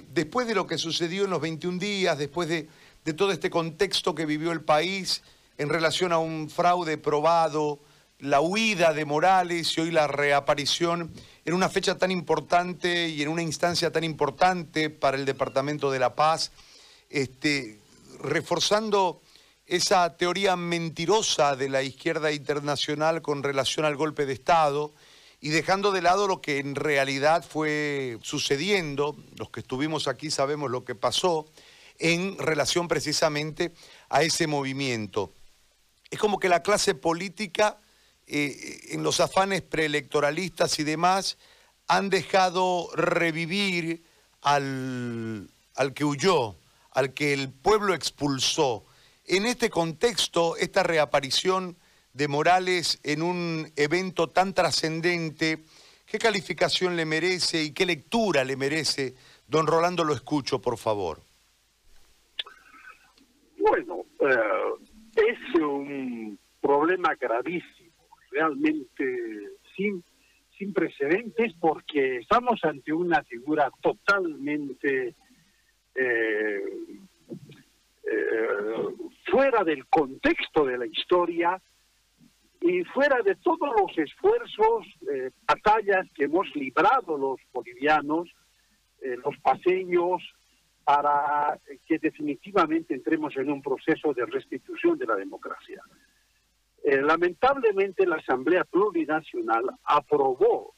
Después de lo que sucedió en los 21 días, después de, todo este contexto que vivió el país en relación a un fraude probado, la huida de Morales y hoy la reaparición en una fecha tan importante y en una instancia tan importante para el Departamento de la Paz, este, reforzando esa teoría mentirosa de la izquierda internacional con relación al golpe de Estado y dejando de lado lo que en realidad fue sucediendo, los que estuvimos aquí sabemos lo que pasó, en relación precisamente a ese movimiento. Es como que la clase política, eh, en los afanes preelectoralistas y demás, han dejado revivir al, al que huyó, al que el pueblo expulsó. En este contexto, esta reaparición de Morales en un evento tan trascendente, ¿qué calificación le merece y qué lectura le merece? Don Rolando, lo escucho, por favor. Bueno, eh, es un problema gravísimo, realmente sin, sin precedentes, porque estamos ante una figura totalmente eh, eh, fuera del contexto de la historia, y fuera de todos los esfuerzos, eh, batallas que hemos librado los bolivianos, eh, los paseños, para que definitivamente entremos en un proceso de restitución de la democracia. Eh, lamentablemente la Asamblea Plurinacional aprobó,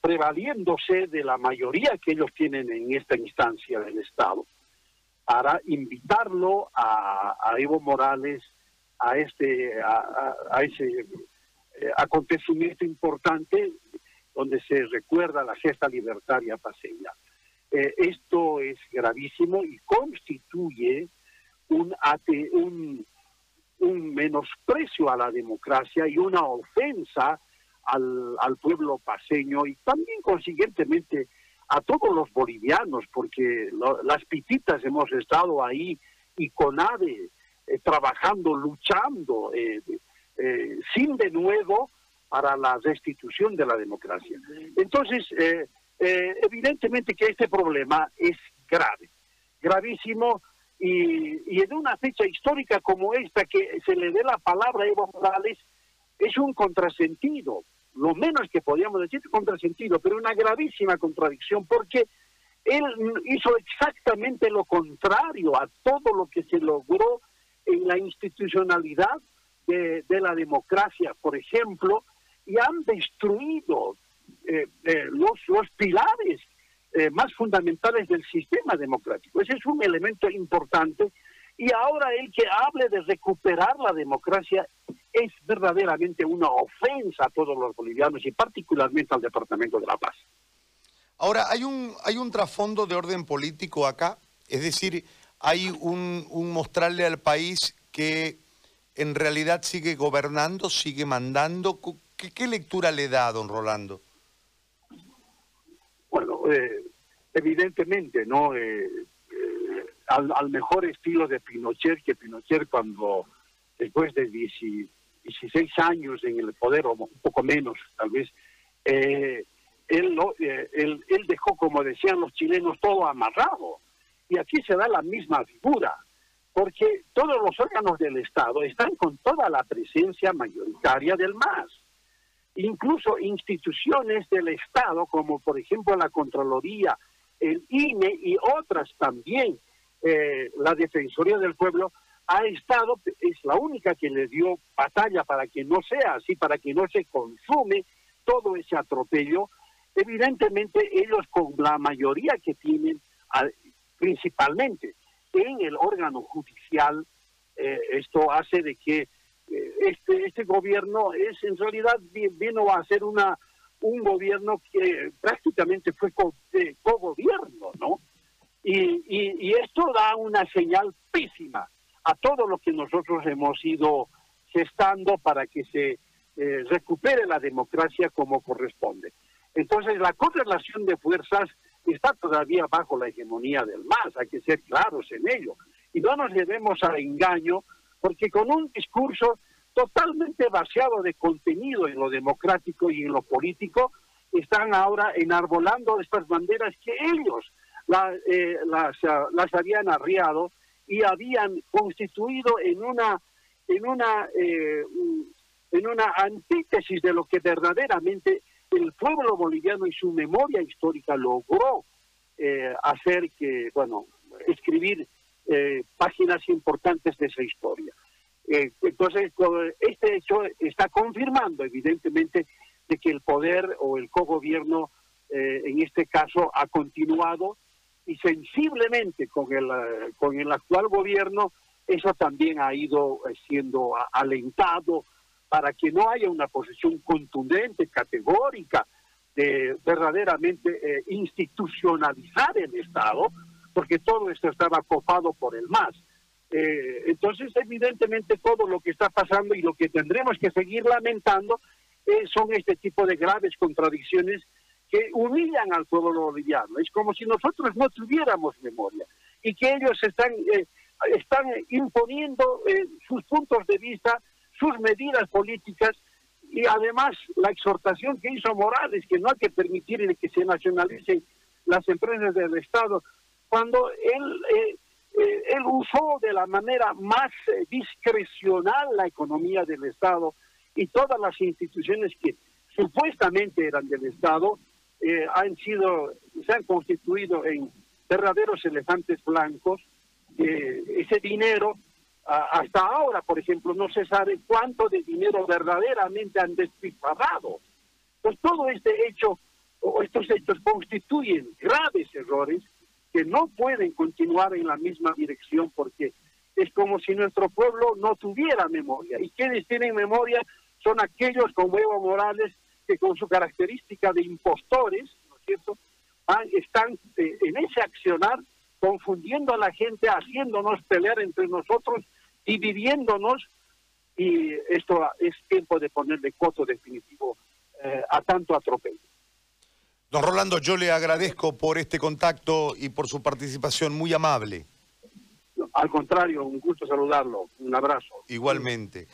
prevaliéndose de la mayoría que ellos tienen en esta instancia del Estado, para invitarlo a Evo Morales a este a, ese eh, acontecimiento importante donde se recuerda la gesta libertaria paseña. Eh, esto es gravísimo y constituye un, un, un menosprecio a la democracia y una ofensa al, al pueblo paseño y también consiguientemente a todos los bolivianos, porque las pititas hemos estado ahí y con ADE eh, trabajando, luchando, eh, eh, sin de nuevo para la restitución de la democracia. Entonces, evidentemente que este problema es grave, gravísimo, y, en una fecha histórica como esta, que se le dé la palabra a Evo Morales, es un contrasentido, lo menos que podríamos decir contrasentido, pero una gravísima contradicción, porque él hizo exactamente lo contrario a todo lo que se logró en la institucionalidad de, la democracia, por ejemplo, y han destruido eh, eh, los, los pilares eh, más fundamentales del sistema democrático. Ese es un elemento importante. Y ahora el que hable de recuperar la democracia es verdaderamente una ofensa a todos los bolivianos y particularmente al Departamento de la Paz. Ahora, hay un, hay un trasfondo de orden político acá, es decir, hay un, mostrarle al país que en realidad sigue gobernando, sigue mandando. ¿Qué, lectura le da, don Rolando? Bueno, eh, evidentemente, ¿no? Eh, eh, al, mejor estilo de Pinochet, que Pinochet cuando después de 16 años en el poder, o un poco menos tal vez, él, él, él dejó, como decían los chilenos, todo amarrado y aquí se da la misma figura, porque todos los órganos del Estado están con toda la presencia mayoritaria del MAS. Incluso instituciones del Estado, como por ejemplo la Contraloría, el INE y otras también, eh, la Defensoría del Pueblo, ha estado, es la única que le dio batalla para que no sea así, para que no se consume todo ese atropello. Evidentemente ellos con la mayoría que tienen principalmente en el órgano judicial, eh, esto hace de que eh, este, este gobierno es en realidad vino a ser una un gobierno que prácticamente fue co-gobierno, ¿no? Y, esto da una señal pésima a todo lo que nosotros hemos ido gestando para que se eh, recupere la democracia como corresponde. Entonces, la correlación de fuerzas está todavía bajo la hegemonía del MAS, hay que ser claros en ello. Y no nos llevemos al engaño, porque con un discurso totalmente vaciado de contenido en lo democrático y en lo político, están ahora enarbolando estas banderas que ellos eh, las, ah, las habían arriado y habían constituido en una en una eh, en una antítesis de lo que verdaderamente el pueblo boliviano y su memoria histórica logró eh, hacer que bueno escribir páginas importantes de esa historia. Entonces este hecho está confirmando evidentemente de que el poder o el cogobierno en este caso ha continuado y sensiblemente con el, eh, con el actual gobierno, eso también ha ido eh, siendo alentado para que no haya una posición contundente, categórica, de verdaderamente eh, institucionalizar el Estado, porque todo esto estaba copado por el MAS. entonces, evidentemente, todo lo que está pasando y lo que tendremos que seguir lamentando son este tipo de graves contradicciones que humillan al pueblo boliviano. Es como si nosotros no tuviéramos memoria y que ellos están, eh, están imponiendo eh, sus puntos de vista, sus medidas políticas y además la exhortación que hizo Morales, que no hay que permitir que se nacionalicen las empresas del Estado, cuando él, eh, él usó de la manera más discrecional la economía del Estado y todas las instituciones que supuestamente eran del Estado, eh, han sido, se han constituido en verdaderos elefantes blancos. ese dinero, hasta ahora, por ejemplo, no se sabe cuánto de dinero verdaderamente han despilfarrado. Pues todo este hecho, o estos hechos constituyen graves errores que no pueden continuar en la misma dirección porque es como si nuestro pueblo no tuviera memoria. Y quienes tienen memoria son aquellos como Evo Morales que con su característica de impostores, ¿no es cierto?, están eh, en ese accionar confundiendo a la gente, haciéndonos pelear entre nosotros, dividiéndonos, y esto es tiempo de ponerle coto definitivo eh, a tanto atropello. Don Rolando, yo le agradezco por este contacto y por su participación muy amable. Al contrario, un gusto saludarlo. Un abrazo. Igualmente.